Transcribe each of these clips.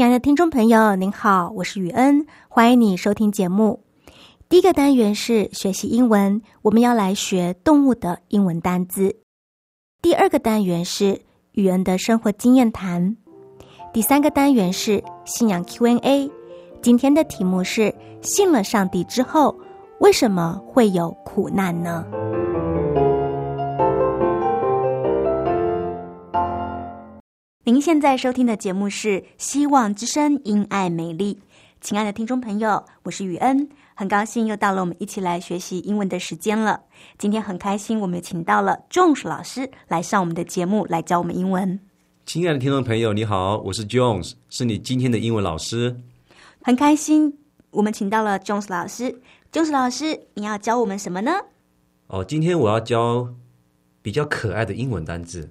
亲爱的听众朋友，您好，我是雨恩，欢迎你收听节目。第一个单元是学习英文，我们要来学动物的英文单字。第二个单元是雨恩的生活经验谈。第三个单元是信仰 Q&A。今天的题目是：信了上帝之后，为什么会有苦难呢？您现在收听的节目是《希望之声·因爱美丽》，亲爱的听众朋友，我是雨恩，很高兴又到了我们一起来学习英文的时间了。今天很开心，我们请到了 Jones 老师来上我们的节目，来教我们英文。亲爱的听众朋友，你好，我是 Jones，是你今天的英文老师。很开心，我们请到了 Jones 老师。Jones 老师，你要教我们什么呢？哦，今天我要教比较可爱的英文单字。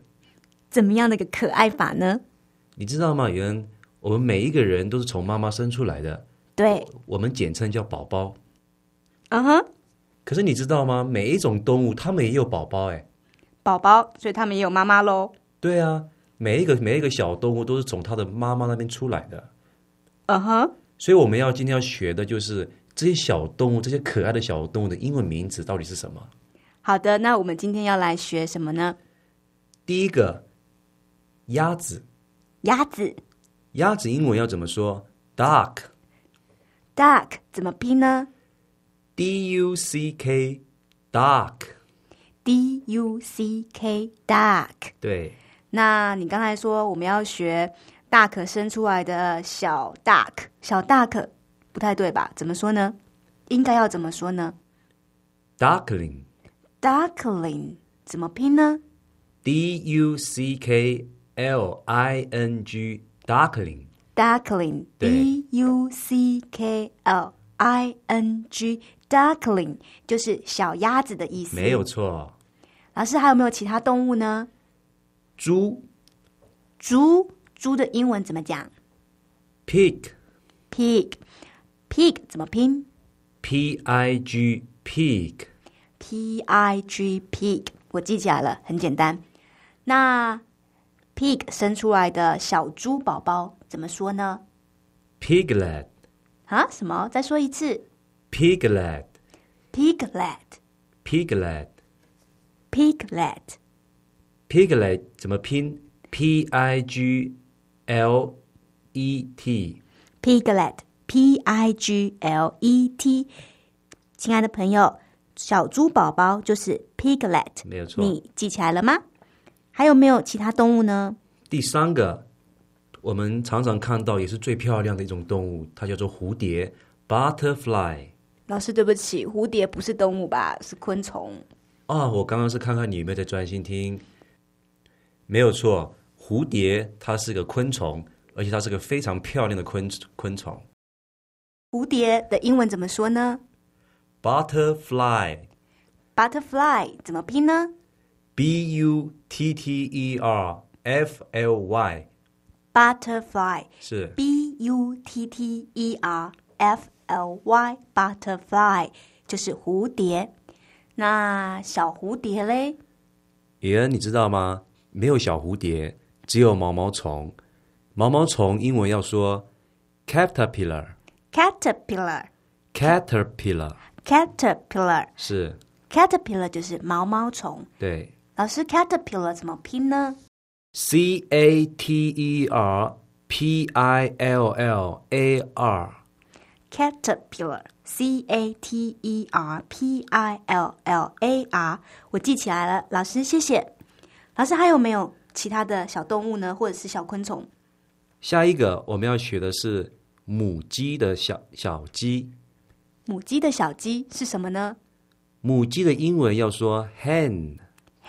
怎么样的一个可爱法呢？你知道吗？原我们每一个人都是从妈妈生出来的，对，我们简称叫宝宝。嗯哼。可是你知道吗？每一种动物它们也有宝宝，哎，宝宝，所以它们也有妈妈喽。对啊，每一个每一个小动物都是从它的妈妈那边出来的。嗯哼。所以我们要今天要学的就是这些小动物，这些可爱的小动物的英文名字到底是什么？好的，那我们今天要来学什么呢？第一个。鸭子，鸭子，鸭子英文要怎么说？Duck，Duck 怎么拼呢？D U C K，Duck，D U C K，Duck。对。那你刚才说我们要学大可生出来的小 Duck，小 Duck 不太对吧？怎么说呢？应该要怎么说呢？Duckling，Duckling 怎么拼呢？D U C K。L I N G duckling duckling D U C K L I N G duckling 就是小鸭子的意思。没有错。老师还有没有其他动物呢？猪。猪猪的英文怎么讲？Pig。Pig。Pig 怎么拼？P I G pig。P I G pig 我记起来了，很简单。那 Pig 生出来的小猪宝宝怎么说呢？Piglet。啊？什么？再说一次。Piglet。Piglet。Piglet。Piglet。Piglet 怎么拼？P I G L E T。Piglet。P I G L E T。亲爱的朋友，小猪宝宝就是 Piglet。没有错。你记起来了吗？还有没有其他动物呢？第三个，我们常常看到也是最漂亮的一种动物，它叫做蝴蝶 （butterfly）。老师，对不起，蝴蝶不是动物吧？是昆虫。啊，我刚刚是看看你有没有在专心听。没有错，蝴蝶它是个昆虫，而且它是个非常漂亮的昆昆虫。蝴蝶的英文怎么说呢？Butterfly。Butterfly 怎么拼呢？B U T T E R F L Y，butterfly 是 B U T T E R F L Y，butterfly 就是蝴蝶。那小蝴蝶嘞？耶，你知道吗？没有小蝴蝶，只有毛毛虫。毛毛虫英文要说 caterpillar，caterpillar，caterpillar，caterpillar 是。caterpillar 就是毛毛虫。对老师，caterpillar 怎么拼呢？，C A T E R P I L L A R，caterpillar，c a t e r p i l l a r，我记起来了，老师谢谢。老师还有没有其他的小动物呢，或者是小昆虫？下一个我们要学的是母鸡的小小鸡，母鸡的小鸡是什么呢母鸡的英文要说 hen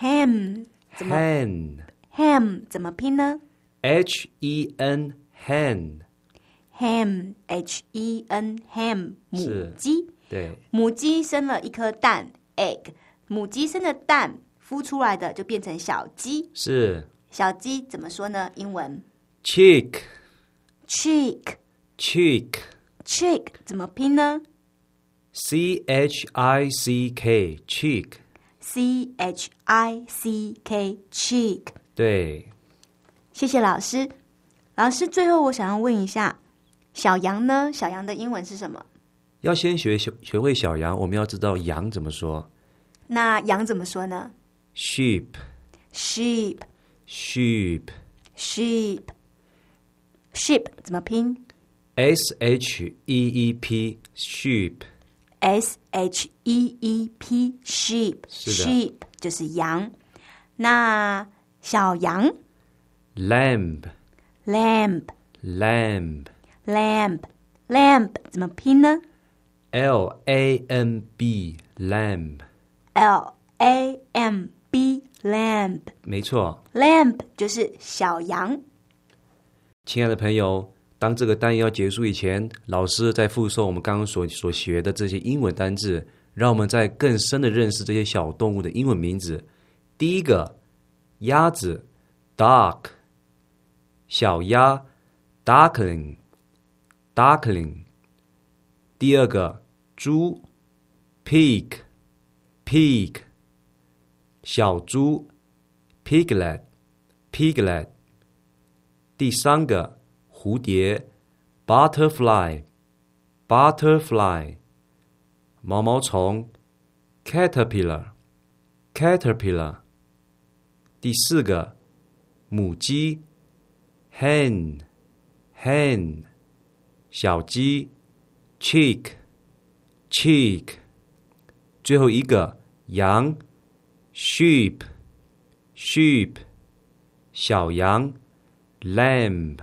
？ham 怎么 hen ham 怎么拼呢 H E N hen，？ham h e n ham 母鸡，对母鸡生了一颗蛋 egg，母鸡生的蛋孵出来的就变成小鸡，是小鸡怎么说呢？英文 chick chick chick chick 怎么拼呢 C H I C K chick，？C H I C K chick。对谢谢老师。老师，最后我想要问一下，小羊呢？小羊的英文是什么？要先学学学会小羊，我们要知道羊怎么说那羊怎么说呢，sheep？sheep sheep sheep sheep 怎么拼 S H E E P sheep？S H E E P sheep sheep 就是羊。那小羊 lamb lamb lamb lamb lamb 怎么拼呢 L A N B lamb，？L A M B lamb 没错。lamb 就是小羊。亲爱的朋友，当这个单元要结束以前，老师在复诵我们刚刚所所学的这些英文单字，让我们在更深的认识这些小动物的英文名字。第一个，鸭子 （duck），小鸭 （duckling），duckling。第二个，猪 （pig），pig，小猪 （piglet），piglet。第三个蝴蝶，butterfly，butterfly，毛毛虫，caterpillar，caterpillar。第四个母鸡，hen，hen，小鸡，chick，chick。最后一个羊，sheep，sheep，小羊。lamb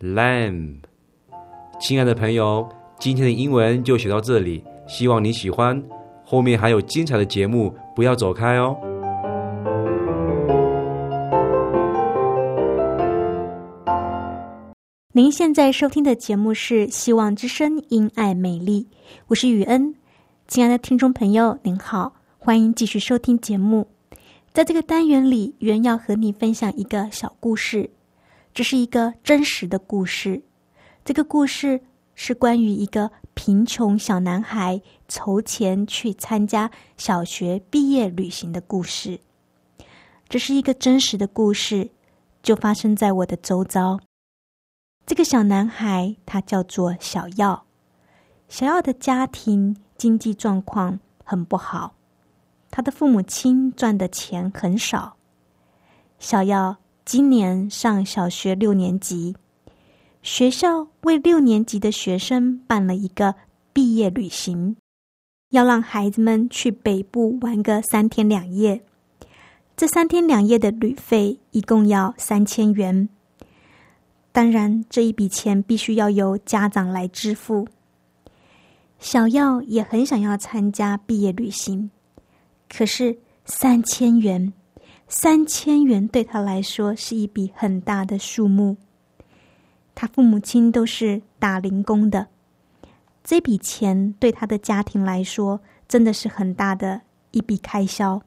lamb，亲爱的朋友，今天的英文就学到这里，希望你喜欢。后面还有精彩的节目，不要走开哦。您现在收听的节目是《希望之声·因爱美丽》，我是雨恩。亲爱的听众朋友，您好，欢迎继续收听节目。在这个单元里，原要和你分享一个小故事，这是一个真实的故事。这个故事是关于一个贫穷小男孩筹钱去参加小学毕业旅行的故事。这是一个真实的故事，就发生在我的周遭。这个小男孩他叫做小耀，小耀的家庭经济状况很不好，他的父母亲赚的钱很少。小耀今年上小学六年级，学校为六年级的学生办了一个毕业旅行，要让孩子们去北部玩个三天两夜。这三天两夜的旅费一共要三千元。当然，这一笔钱必须要由家长来支付。小耀也很想要参加毕业旅行，可是三千元，三千元对他来说是一笔很大的数目。他父母亲都是打零工的，这笔钱对他的家庭来说真的是很大的一笔开销。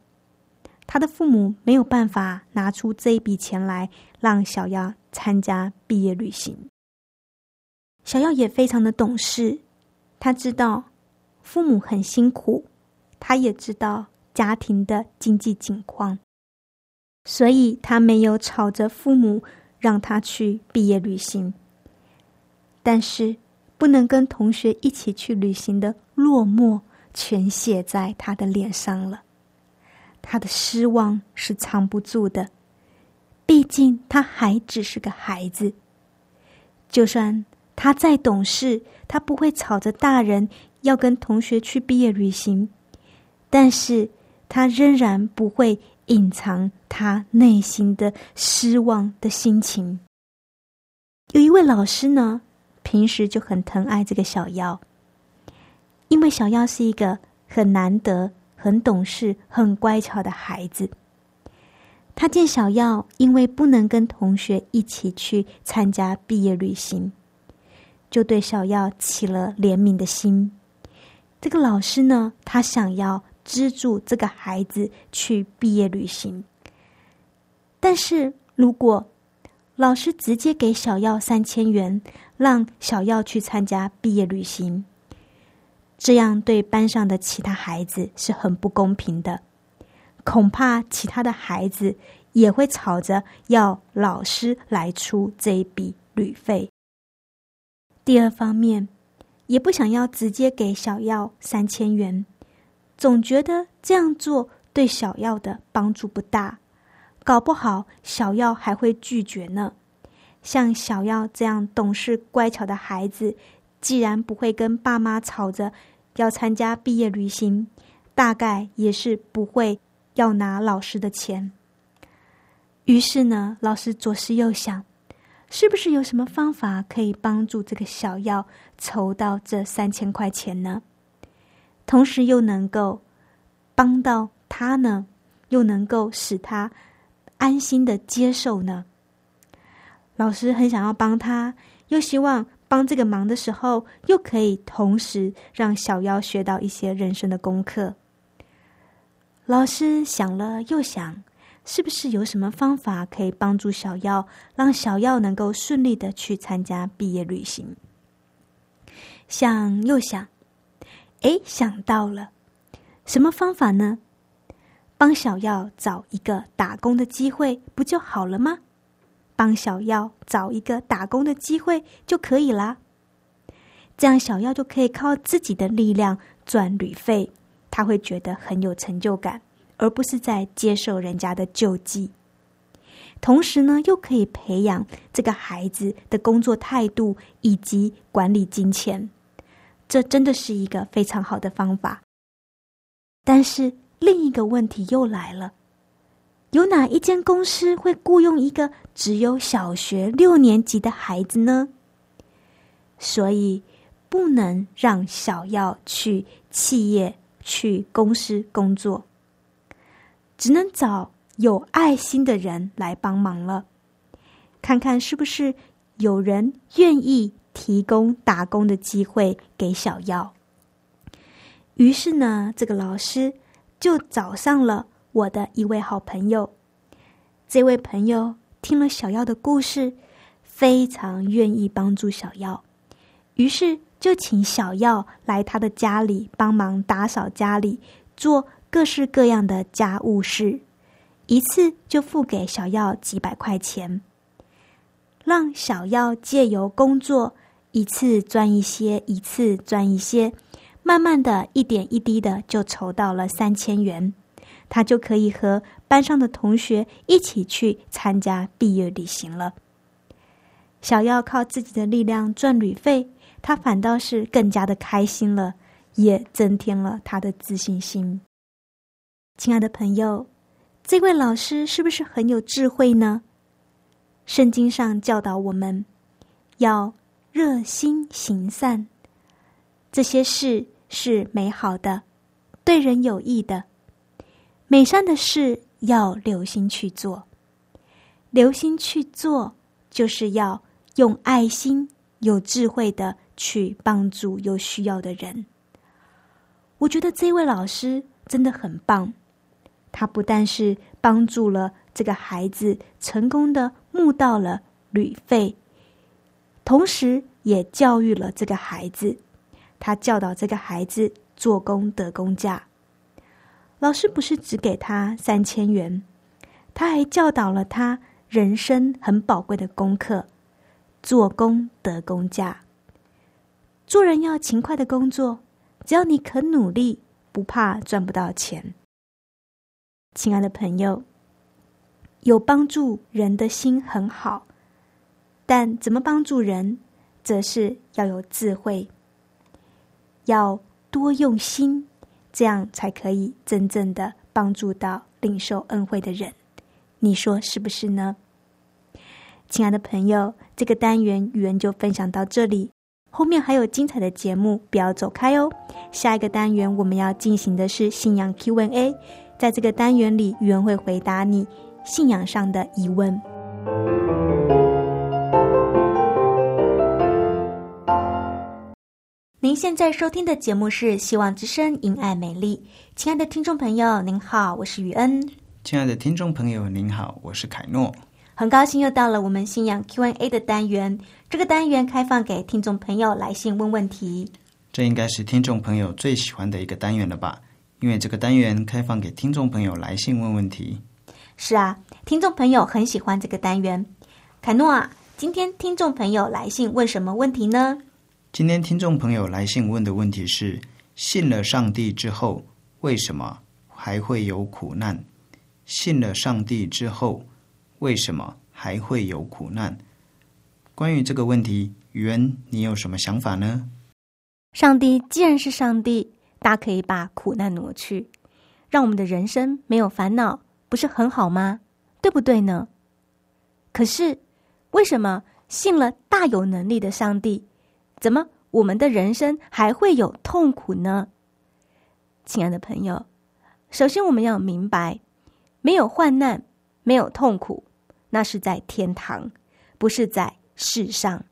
他的父母没有办法拿出这一笔钱来让小耀参加毕业旅行。小耀也非常的懂事，他知道父母很辛苦，他也知道家庭的经济情况，所以他没有吵着父母让他去毕业旅行。但是不能跟同学一起去旅行的落寞，全写在他的脸上了。他的失望是藏不住的，毕竟他还只是个孩子。就算他再懂事，他不会吵着大人要跟同学去毕业旅行，但是他仍然不会隐藏他内心的失望的心情。有一位老师呢，平时就很疼爱这个小妖，因为小妖是一个很难得、很懂事、很乖巧的孩子。他见小耀因为不能跟同学一起去参加毕业旅行，就对小耀起了怜悯的心。这个老师呢，他想要资助这个孩子去毕业旅行，但是如果老师直接给小耀三千元，让小耀去参加毕业旅行，这样对班上的其他孩子是很不公平的。恐怕其他的孩子也会吵着要老师来出这一笔旅费。第二方面，也不想要直接给小耀三千元，总觉得这样做对小耀的帮助不大，搞不好小耀还会拒绝呢。像小耀这样懂事乖巧的孩子，既然不会跟爸妈吵着要参加毕业旅行，大概也是不会。要拿老师的钱，于是呢，老师左思右想，是不是有什么方法可以帮助这个小药筹到这三千块钱呢？同时又能够帮到他呢，又能够使他安心的接受呢？老师很想要帮他，又希望帮这个忙的时候，又可以同时让小妖学到一些人生的功课。老师想了又想，是不是有什么方法可以帮助小耀，让小耀能够顺利的去参加毕业旅行？想又想，哎，想到了，什么方法呢？帮小耀找一个打工的机会，不就好了吗？帮小耀找一个打工的机会就可以啦。这样小耀就可以靠自己的力量赚旅费。他会觉得很有成就感，而不是在接受人家的救济。同时呢，又可以培养这个孩子的工作态度以及管理金钱，这真的是一个非常好的方法。但是另一个问题又来了：有哪一间公司会雇佣一个只有小学六年级的孩子呢？所以不能让小耀去企业。去公司工作，只能找有爱心的人来帮忙了。看看是不是有人愿意提供打工的机会给小耀。于是呢，这个老师就找上了我的一位好朋友。这位朋友听了小耀的故事，非常愿意帮助小耀，于是。就请小耀来他的家里帮忙打扫家里，做各式各样的家务事，一次就付给小耀几百块钱，让小耀借由工作一次赚一些，一次赚一些，慢慢的一点一滴的就筹到了三千元，他就可以和班上的同学一起去参加毕业旅行了。小耀靠自己的力量赚旅费。他反倒是更加的开心了，也增添了他的自信心。亲爱的朋友，这位老师是不是很有智慧呢？圣经上教导我们要热心行善，这些事是美好的，对人有益的，美善的事要留心去做。留心去做，就是要用爱心、有智慧的。去帮助有需要的人，我觉得这位老师真的很棒。他不但是帮助了这个孩子成功的募到了旅费，同时也教育了这个孩子。他教导这个孩子做工得工价。老师不是只给他三千元，他还教导了他人生很宝贵的功课：做工得工价。做人要勤快的工作，只要你肯努力，不怕赚不到钱。亲爱的朋友，有帮助人的心很好，但怎么帮助人，则是要有智慧，要多用心，这样才可以真正的帮助到领受恩惠的人。你说是不是呢？亲爱的朋友，这个单元语文就分享到这里，后面还有精彩的节目，不要走开哦。下一个单元我们要进行的是信仰 Q&A，在这个单元里，语文会回答你信仰上的疑问。您现在收听的节目是《希望之声·因爱美丽》，亲爱的听众朋友，您好，我是雨恩。亲爱的听众朋友，您好，我是凯诺。很高兴又到了我们信仰 Q&A 的单元。这个单元开放给听众朋友来信问问题。这应该是听众朋友最喜欢的一个单元了吧？因为这个单元开放给听众朋友来信问问题。是啊，听众朋友很喜欢这个单元。凯诺啊，今天听众朋友来信问什么问题呢？今天听众朋友来信问的问题是：信了上帝之后，为什么还会有苦难？信了上帝之后。为什么还会有苦难？关于这个问题，宇恩，你有什么想法呢？上帝既然是上帝，大可以把苦难挪去，让我们的人生没有烦恼，不是很好吗？对不对呢？可是，为什么信了大有能力的上帝，怎么我们的人生还会有痛苦呢？亲爱的朋友，首先我们要明白，没有患难，没有痛苦。那是在天堂，不是在世上。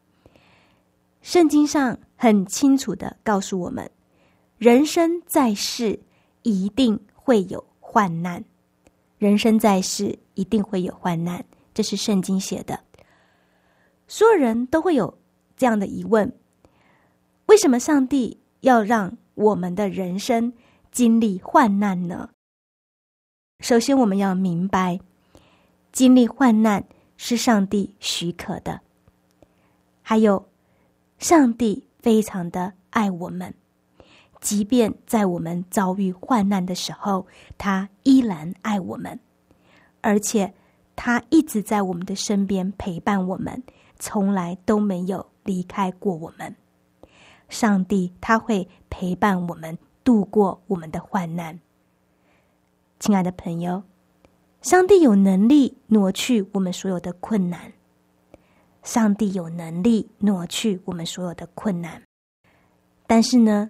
圣经上很清楚的告诉我们，人生在世一定会有患难，人生在世一定会有患难，这是圣经写的。所有人都会有这样的疑问：为什么上帝要让我们的人生经历患难呢？首先，我们要明白。经历患难是上帝许可的，还有，上帝非常的爱我们，即便在我们遭遇患难的时候，他依然爱我们，而且他一直在我们的身边陪伴我们，从来都没有离开过我们。上帝他会陪伴我们度过我们的患难，亲爱的朋友。上帝有能力挪去我们所有的困难，上帝有能力挪去我们所有的困难，但是呢，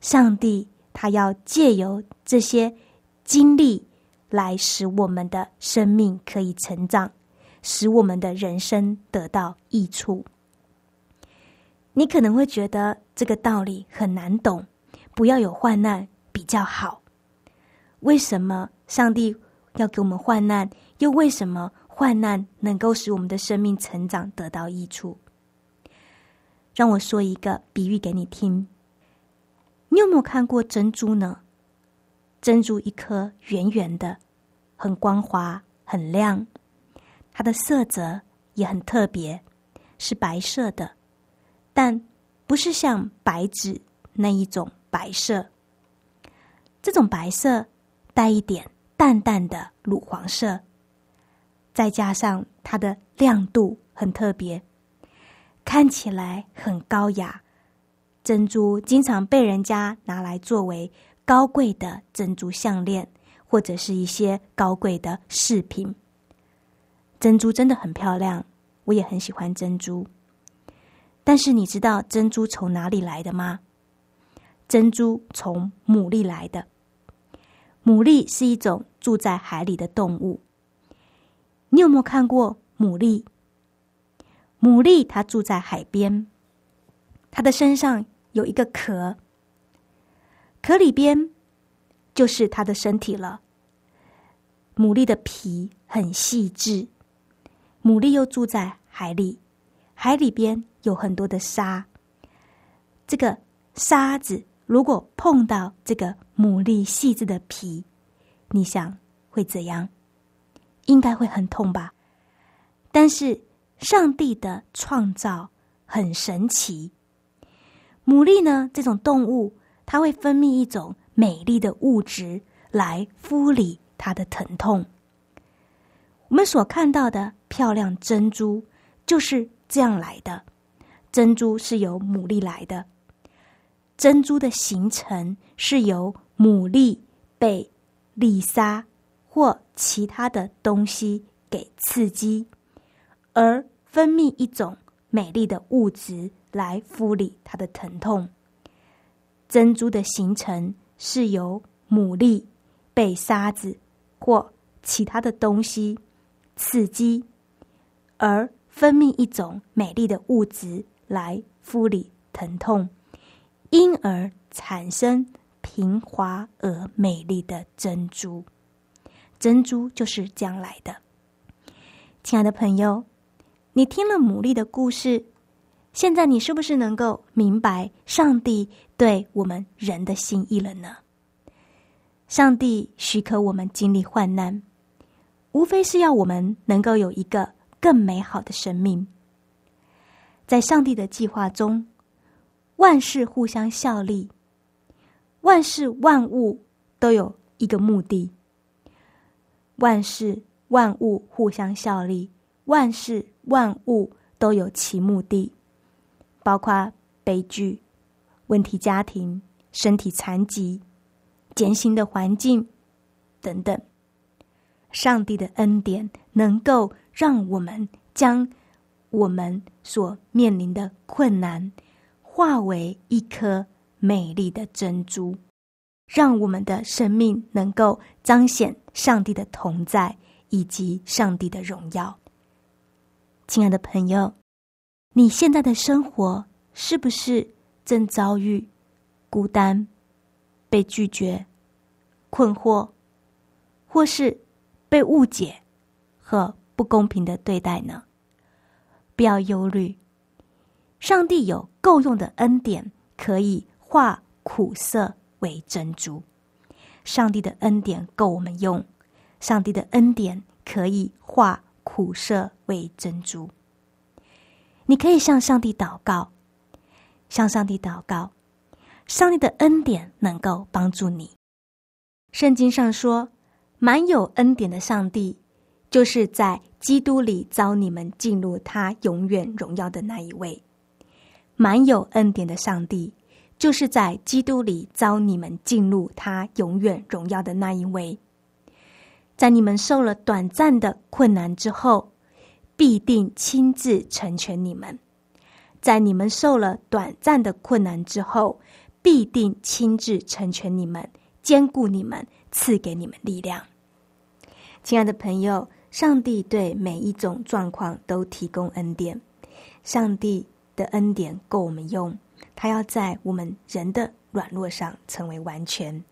上帝他要借由这些经历来使我们的生命可以成长，使我们的人生得到益处。你可能会觉得这个道理很难懂，不要有患难比较好。为什么上帝？要给我们患难，又为什么患难能够使我们的生命成长得到益处？让我说一个比喻给你听。你有没有看过珍珠呢？珍珠一颗圆圆的，很光滑，很亮，它的色泽也很特别，是白色的，但不是像白纸那一种白色。这种白色带一点。淡淡的乳黄色，再加上它的亮度很特别，看起来很高雅。珍珠经常被人家拿来作为高贵的珍珠项链，或者是一些高贵的饰品。珍珠真的很漂亮，我也很喜欢珍珠。但是你知道珍珠从哪里来的吗？珍珠从牡蛎来的。牡蛎是一种住在海里的动物。你有没有看过牡蛎？牡蛎它住在海边，它的身上有一个壳，壳里边就是它的身体了。牡蛎的皮很细致，牡蛎又住在海里，海里边有很多的沙。这个沙子如果碰到这个。牡蛎细致的皮，你想会怎样？应该会很痛吧。但是上帝的创造很神奇。牡蛎呢，这种动物，它会分泌一种美丽的物质来敷理它的疼痛。我们所看到的漂亮珍珠就是这样来的。珍珠是由牡蛎来的，珍珠的形成是由牡蛎被丽莎或其他的东西给刺激，而分泌一种美丽的物质来敷理它的疼痛。珍珠的形成是由牡蛎被沙子或其他的东西刺激，而分泌一种美丽的物质来敷理疼痛，因而产生平滑而美丽的珍珠。珍珠就是这样来的。亲爱的朋友，你听了牡蛎的故事。现在你是不是能够明白上帝对我们人的心意了呢？上帝许可我们经历患难，无非是要我们能够有一个更美好的生命。在上帝的计划中，万事互相效力，万事万物都有一个目的。万事万物互相效力，万事万物都有其目的。包括悲剧、问题家庭、身体残疾、艰辛的环境等等，上帝的恩典能够让我们将我们所面临的困难化为一颗美丽的珍珠，让我们的生命能够彰显上帝的同在以及上帝的荣耀。亲爱的朋友。你现在的生活是不是正遭遇孤单、被拒绝、困惑，或是被误解和不公平的对待呢？不要忧虑，上帝有够用的恩典，可以化苦涩为珍珠。上帝的恩典够我们用，上帝的恩典可以化苦涩为珍珠。你可以向上帝祷告，向上帝祷告，上帝的恩典能够帮助你。圣经上说，满有恩典的上帝，就是在基督里招你们进入他永远荣耀的那一位。满有恩典的上帝，就是在基督里招你们进入他永远荣耀的那一位。在你们受了短暂的困难之后。必定亲自成全你们，在你们受了短暂的困难之后，必定亲自成全你们，兼顾你们，赐给你们力量。亲爱的朋友，上帝对每一种状况都提供恩典，上帝的恩典够我们用，他要在我们人的软弱上成为完全。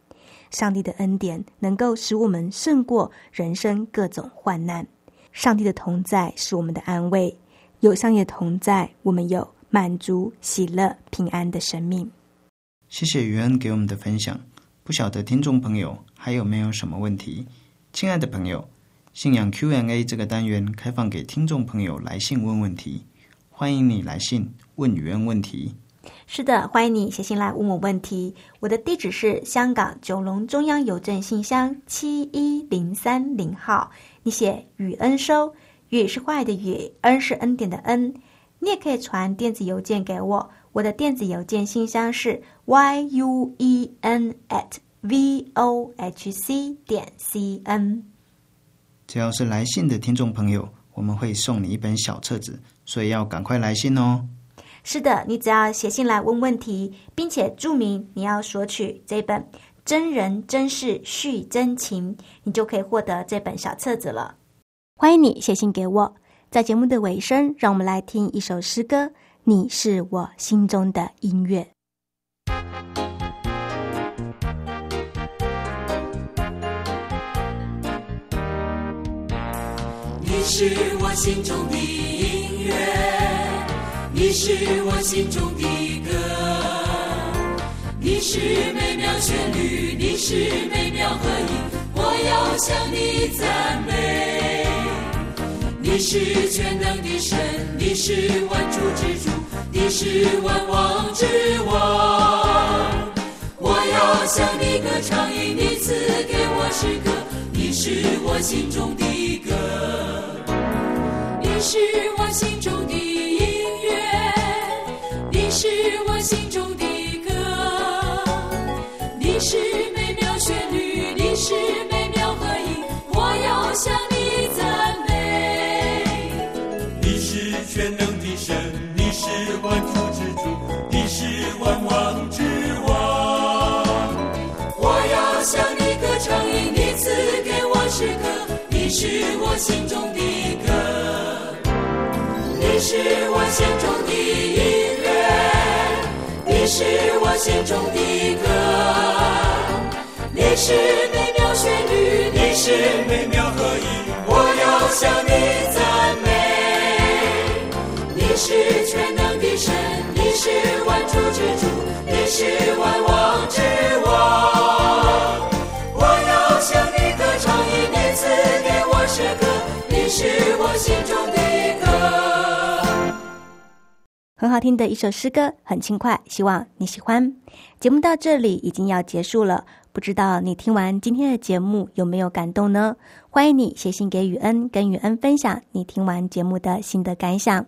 上帝的恩典能够使我们胜过人生各种患难。上帝的同在是我们的安慰，有上帝同在，我们有满足、喜乐、平安的生命。谢谢于恩给我们的分享。不晓得听众朋友还有没有什么问题？亲爱的朋友，信仰 Q&A 这个单元开放给听众朋友来信问问题，欢迎你来信问于恩问题。是的，欢迎你写信来问我问题。我的地址是香港九龙中央邮政信箱七一零三零号。你写雨恩收，雨是坏的雨，恩是恩典的恩。你也可以传电子邮件给我，我的电子邮件信箱是 y u e n at v o h c 点 c n。只要是来信的听众朋友，我们会送你一本小册子，所以要赶快来信哦。是的，你只要写信来问问题，并且注明你要索取这本。真人真事续真情，你就可以获得这本小册子了。欢迎你写信给我。在节目的尾声，让我们来听一首诗歌。你是我心中的音乐。你是我心中的音乐，你是我心中的歌。你是美妙旋律，你是美妙和音，我要向你赞美。你是全能的神，你是万主之主，你是万王之王，我要向你歌唱，因你赐给我诗歌，是我心中的歌，你是我心中的音乐，你是我心中的歌，你是美妙旋律，你是美妙和音，我要向你赞美。你是全能的神，你是万主心中的歌，你是我心中的音乐，你是我心中的歌，你是美妙旋律，你是美妙合一，我要向你赞美。你是全能的神，你是万主之主，你是万王之王。我要向你歌唱，因你赐给很好听的一首诗歌，很轻快，希望你喜欢。节目到这里已经要结束了，不知道你听完今天的节目有没有感动呢？欢迎你写信给雨恩，跟雨恩分享你听完节目的心得感想，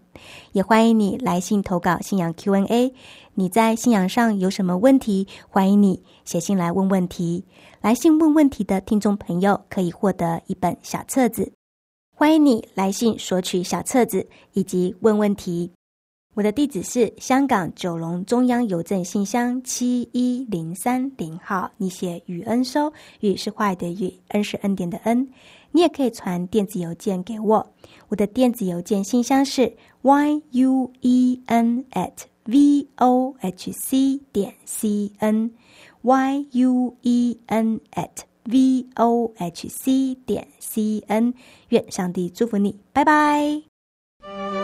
也欢迎你来信投稿信仰 Q&A。你在信仰上有什么问题？欢迎你写信来问问题。来信问问题的听众朋友可以获得一本小册子，欢迎你来信索取小册子以及问问题。我的地址是香港九龙中央邮政信箱七一零三零号，你写雨恩收，雨是坏的雨，恩是恩典的恩。你也可以传电子邮件给我，我的电子邮件信箱是 y u e n at v o h c 点 c n y u e n at v o h c 点 c n。愿上帝祝福你，拜拜。